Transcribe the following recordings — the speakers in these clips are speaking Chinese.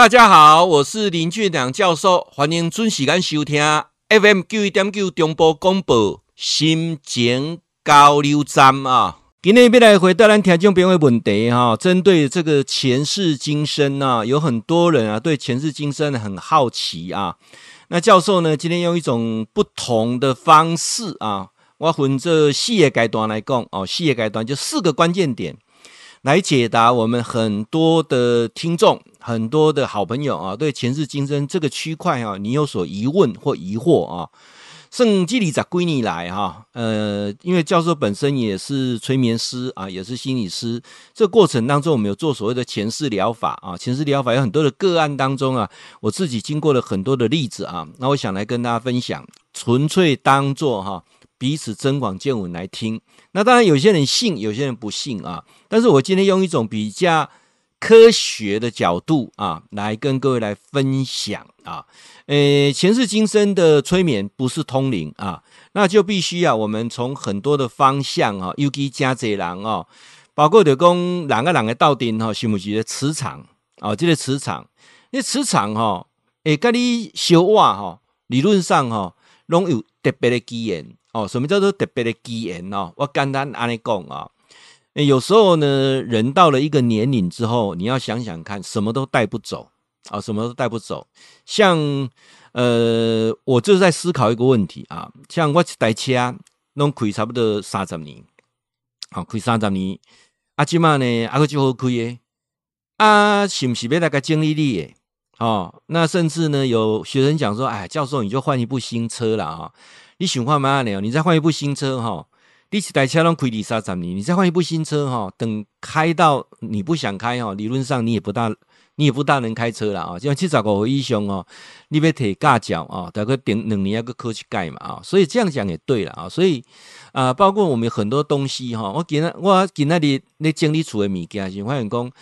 大家好，我是林俊良教授，欢迎准时间收听 FM 九一点九中波广播心情交流站啊。今天要来回答咱听众朋友的问题哈，针对这个前世今生啊，有很多人啊对前世今生很好奇啊。那教授呢，今天用一种不同的方式啊，我分这四个阶段来讲哦，四个阶段就四个关键点。来解答我们很多的听众、很多的好朋友啊，对前世今生这个区块啊，你有所疑问或疑惑啊？圣基里在归你来哈，呃，因为教授本身也是催眠师啊，也是心理师，这过程当中我们有做所谓的前世疗法啊，前世疗法有很多的个案当中啊，我自己经过了很多的例子啊，那我想来跟大家分享，纯粹当做哈。彼此增广见闻来听，那当然有些人信，有些人不信啊。但是我今天用一种比较科学的角度啊，来跟各位来分享啊。呃，前世今生的催眠不是通灵啊，那就必须啊，我们从很多的方向啊，尤其加贼人哦，包括就讲两个人个道顶哈，是不是的磁场啊？这个磁场，那磁场哈，诶，跟你修话哈，理论上哈，拢有特别的机缘。哦，什么叫做特别的机缘哦？我简单安尼讲啊，有时候呢，人到了一个年龄之后，你要想想看，什么都带不走啊，什么都带不走。像呃，我就是在思考一个问题啊，像我一台车，拢开差不多三十年，好开三十年，啊，今嘛呢，啊个就好开诶，啊，是不是要来个经历力诶？哦，那甚至呢，有学生讲说，哎，教授你就换一部新车了啊。你想换嘛？你你再换一部新车哈，你一台车拢开二三十年，你再换一部新车哈，等开到你不想开哈，理论上你也不大，你也不大能开车了啊。像七十五岁以上哦，你要提驾照啊，大概顶两年要个科去盖嘛啊。所以这样讲也对了啊。所以啊，包括我们很多东西哈，我给那我给那里那经理处的物件，先发现讲，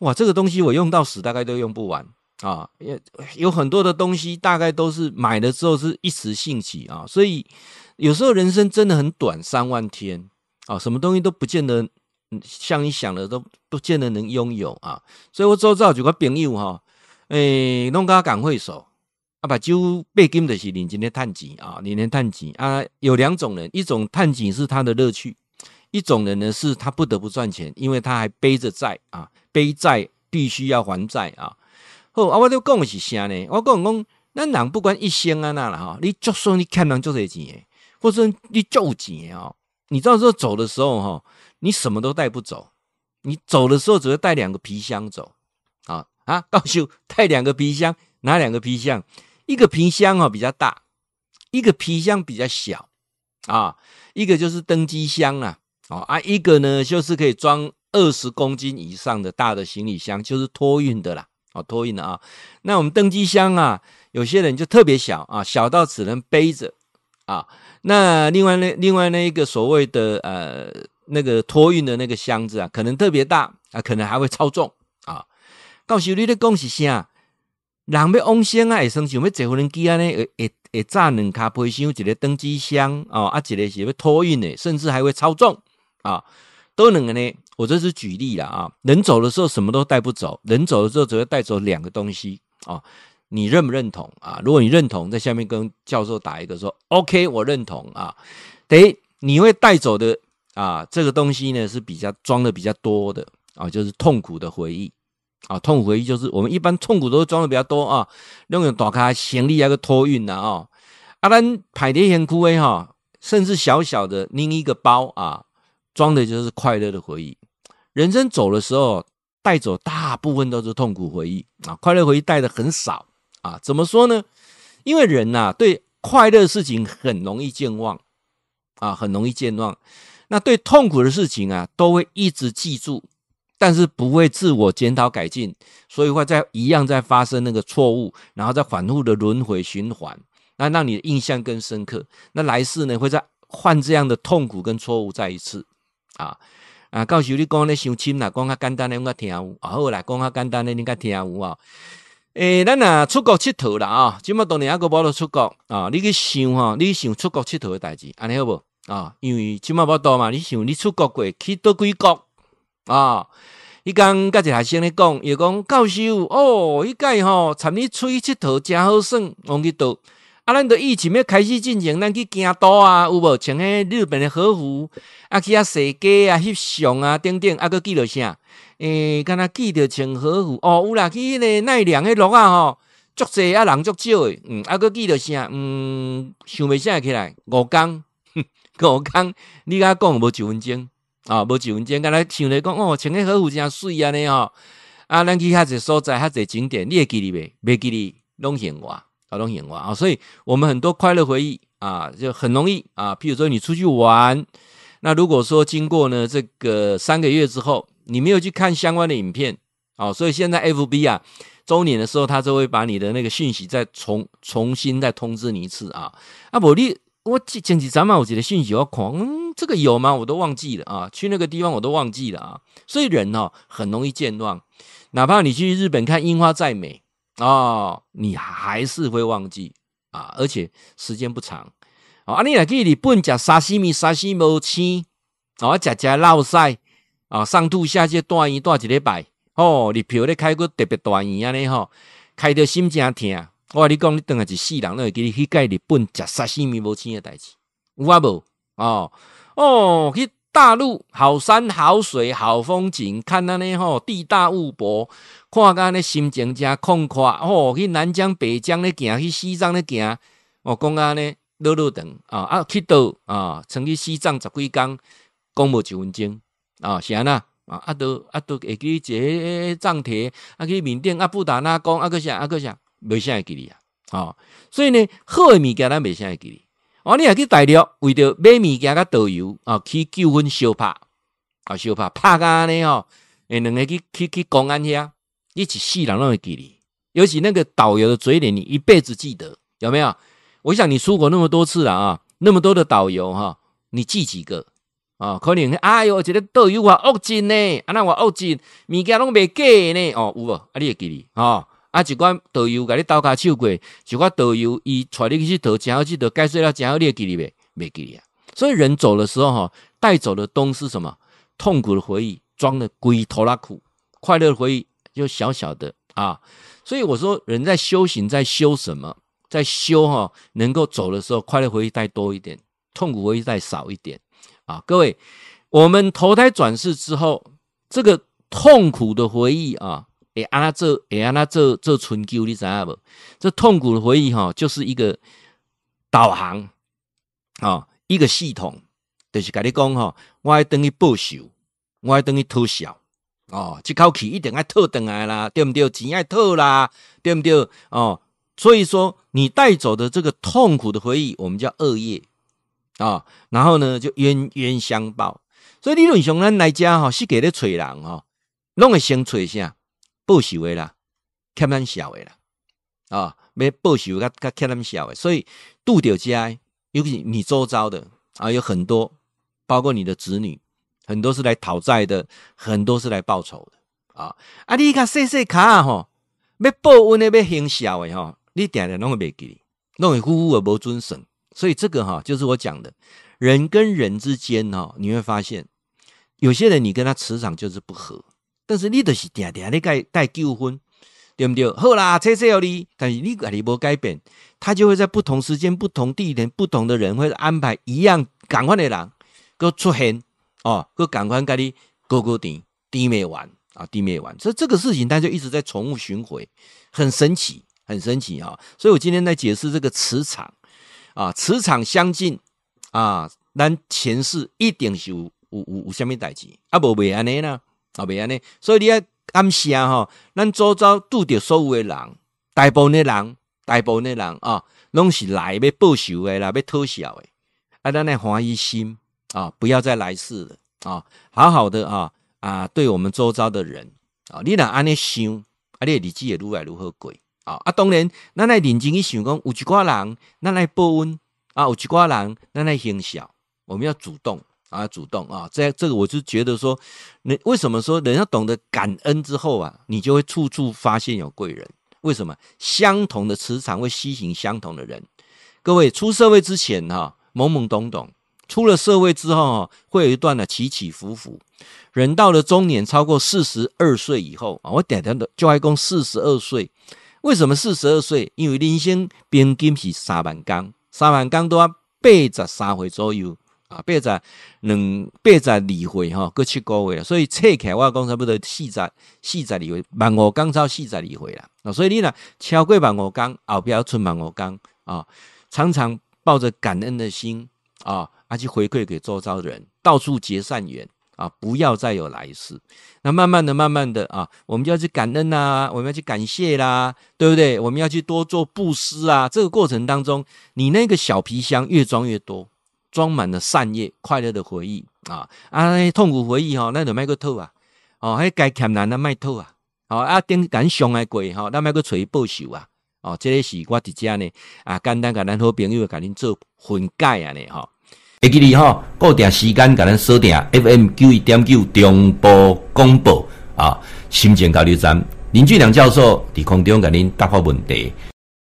哇，这个东西我用到死大概都用不完。啊，也有很多的东西，大概都是买了之后是一时兴起啊，所以有时候人生真的很短，三万天啊，什么东西都不见得像你想的都不见得能拥有啊，所以我周遭几个朋友哈，诶，弄个赶会手啊，把酒背金的是你今天探钱啊，认真探钱啊，有两种人，一种探钱是他的乐趣，一种人呢是他不得不赚钱，因为他还背着债啊，背债必须要还债啊。好啊，我都讲的是啥呢？我讲讲，咱人不管一生啊那了哈，你就算你看人就这钱，或者你就钱啊，你到时候走的时候哈，你什么都带不走，你走的时候只会带两个皮箱走啊啊，告诉带两个皮箱，哪两个皮箱？一个皮箱哦比较大，一个皮箱比较小啊，一个就是登机箱啦啊，啊，一个呢就是可以装二十公斤以上的大的行李箱，就是托运的啦。哦，托运的啊，那我们登机箱啊，有些人就特别小啊，小到只能背着啊。那另外那另外那一个所谓的呃那个托运的那个箱子啊，可能特别大啊，可能还会超重啊。告诉你的恭喜先，人要往生啊，会生想要坐无人机啊呢，会会会炸两卡皮箱，一个登机箱啊，啊一个是要托运的，甚至还会超重啊，都能个呢。我这是举例了啊，人走的时候什么都带不走，人走的时候只会带走两个东西啊，你认不认同啊？如果你认同，在下面跟教授打一个说 OK，我认同啊。得你会带走的啊，这个东西呢是比较装的比较多的啊，就是痛苦的回忆啊，痛苦回忆就是我们一般痛苦都是装的比较多啊，那种打开行李那个托运的啊，阿兰排列很枯萎哈，甚至小小的拎一个包啊，装的就是快乐的回忆。人生走的时候，带走大部分都是痛苦回忆啊，快乐回忆带的很少啊。怎么说呢？因为人呐，对快乐的事情很容易健忘啊，很容易健忘。那对痛苦的事情啊，都会一直记住，但是不会自我检讨改进，所以会在一样在发生那个错误，然后再反复的轮回循环，那让你的印象更深刻。那来世呢，会再换这样的痛苦跟错误再一次啊。啊，教授你讲咧，伤深啦，讲较简单的，我较听有。啊好啦，讲较简单的，你较听有啊。诶，咱啊出国佚佗啦啊，即么多年还阁无得出国啊？你去想哈，你想出国佚佗诶代志，安尼好无啊？因为即么无多嘛，你想你出国过去倒几国啊？伊刚甲一学生咧讲，伊讲教授哦，迄届吼，参你出去佚佗真好耍，往去倒。啊，咱都疫情要开始进行，咱去京都啊，有无穿迄日本的和服，啊去啊踅街啊翕相啊，等等，啊，搁记着啥？诶、欸，敢若记着穿和服哦，有啦，去迄个奈良迄路啊吼，足济啊人足少诶，嗯，啊搁记着啥？嗯，想袂啥起来，五工，五工，你甲讲无一分钟啊，无一分钟，敢若想咧讲哦，穿迄和服真水安尼吼，啊，咱去遐济所在，遐济景点，你会记哩袂？袂记哩，拢嫌我。好多眼光啊，所以我们很多快乐回忆啊，就很容易啊。譬如说你出去玩，那如果说经过呢这个三个月之后，你没有去看相关的影片，哦，所以现在 FB 啊周年的时候，他就会把你的那个讯息再重重新再通知你一次啊。啊，不，你我前几天嘛，我记得讯息要狂，这个有吗？我都忘记了啊，去那个地方我都忘记了啊。所以人哦很容易健忘，哪怕你去日本看樱花再美。哦，你还是会忘记啊，而且时间不长。哦，啊，你来去日本食沙西米，沙西无青，哦，吃吃烙赛，啊，上吐下泻，大医大一礼拜。哦，日票咧开过特别大医安尼吼，开到心真疼。我跟你讲，你等下一世人，拢会记你去盖日本食沙西米无青的代志，有啊无？哦哦，去。大陆好山好水好风景，看那呢吼地大物博，看干呢心情真空旷哦。去南疆北疆咧行，去西藏咧行，哦，讲安呢乐乐等啊啊，去到啊，曾去西藏十几天，讲无一分钟啊，是安那啊啊都啊都会记这藏帖，啊去缅甸啊布达拉宫，啊个啥啊个啥，袂啥会记哩啊，啊，所以呢好的物件咱袂啥会记哩。哦，你也去大陆为着买物件甲导游啊，去纠纷相拍啊，相拍拍安尼吼，诶，两个去去去公安遐，一起世人拢会记你，尤其那个导游的嘴脸，你一辈子记得有没有？我想你出国那么多次了啊，那么多的导游哈，你记几个啊？可能哎呦，这个导游话恶精呢，啊那话恶精，物件拢袂假呢，哦有无？啊你会记你啊？啊，一寡导游甲你倒卡手过，一寡导游伊带你去佗，真好去佗，解说了真好，你会记哩袂？袂记哩啊！所以人走的时候哈，带走的东西是什么？痛苦的回忆装的龟拖拉库，快乐的回忆就小小的啊。所以我说，人在修行，在修什么？在修哈，能够走的时候，快乐回忆带多一点，痛苦回忆带少一点啊。各位，我们投胎转世之后，这个痛苦的回忆啊。哎，安那做，哎，安那做做春秋，你知影无？这痛苦的回忆哈，就是一个导航啊，一个系统，就是甲你讲哈，我爱等于报仇，我爱等于讨笑哦，这口气一定爱讨回来啦，对不对？钱爱讨啦，对不对？哦，所以说你带走的这个痛苦的回忆，我们叫恶业啊，然后呢，就冤冤相报。所以理论上咱来讲哈，是给咧找人哈，拢会先找啥？报仇的啦，欠咱笑的啦，啊、哦，要报仇甲甲欠咱笑的，所以拄着家，尤其你周遭的啊，有很多，包括你的子女，很多是来讨债的，很多是来报仇的，啊，啊，你看细细卡吼，要报恩的，要行孝的吼，你定定拢会袂记，拢会呼呼的无准省，所以这个哈，就是我讲的，人跟人之间哈，你会发现，有些人你跟他磁场就是不合。但是你都是定定咧带带纠纷，对不对？好啦，谢谢你。但是你家己无改变，他就会在不同时间、不同地点、不同的人会安排一样赶快的人，搁出现哦，搁赶快跟你勾勾顶低没完啊，低没完。所以这个事情，他就一直在重复循环，很神奇，很神奇啊！所以我今天在解释这个磁场啊，磁场相近啊，咱前世一定是有有有有啥物代志啊，无袂安尼呢？后边安尼，所以你要感谢吼，咱周遭拄着所有的人，大部分的人，大部分的人啊，拢是来要报仇的啦，要讨笑的，啊，咱来欢喜心啊，不要再来世了啊，好好的啊啊，对我们周遭的人啊，你若安尼想，啊，你的日子会愈来愈好过啊。啊，当然，咱来认真去想讲，有一寡人，咱来报恩啊，有一寡人，咱来行孝，我们要主动。啊，主动啊，这这个我就觉得说，你为什么说人要懂得感恩之后啊，你就会处处发现有贵人？为什么？相同的磁场会吸引相同的人。各位出社会之前哈，懵懵懂懂出了社会之后，会有一段的起起伏伏。人到了中年，超过四十二岁以后啊，我点点的就爱共四十二岁。为什么四十二岁？因为人生平均是三万工，三万工都要八十三岁左右啊，八十两八十二岁哈，各七个月，所以测起来我讲差不多四十四十二岁，万五工超四十二岁了啊。所以你呢，超过万五工，后不要存万五工啊，常常抱着感恩的心啊，而去回馈给周遭的人，到处结善缘。啊，不要再有来世。那慢慢的、慢慢的啊，我们就要去感恩呐，我们要去感谢啦，对不对？我们要去多做布施啊。这个过程当中，你那个小皮箱越装越多，装满了善业、快乐的回忆啊啊，痛苦回忆吼，那就卖个透啊。哦，还该欠难的卖透啊。哦啊，顶敢上来过哈，咱卖个找伊报仇啊。哦，这个是我伫遮呢啊，简单甲咱好朋友甲恁做分解啊呢哈。会记你哈，固定时间，甲咱锁定 FM 九一点九中波广播啊，心情交流站林俊良教授伫空中甲您答复问题。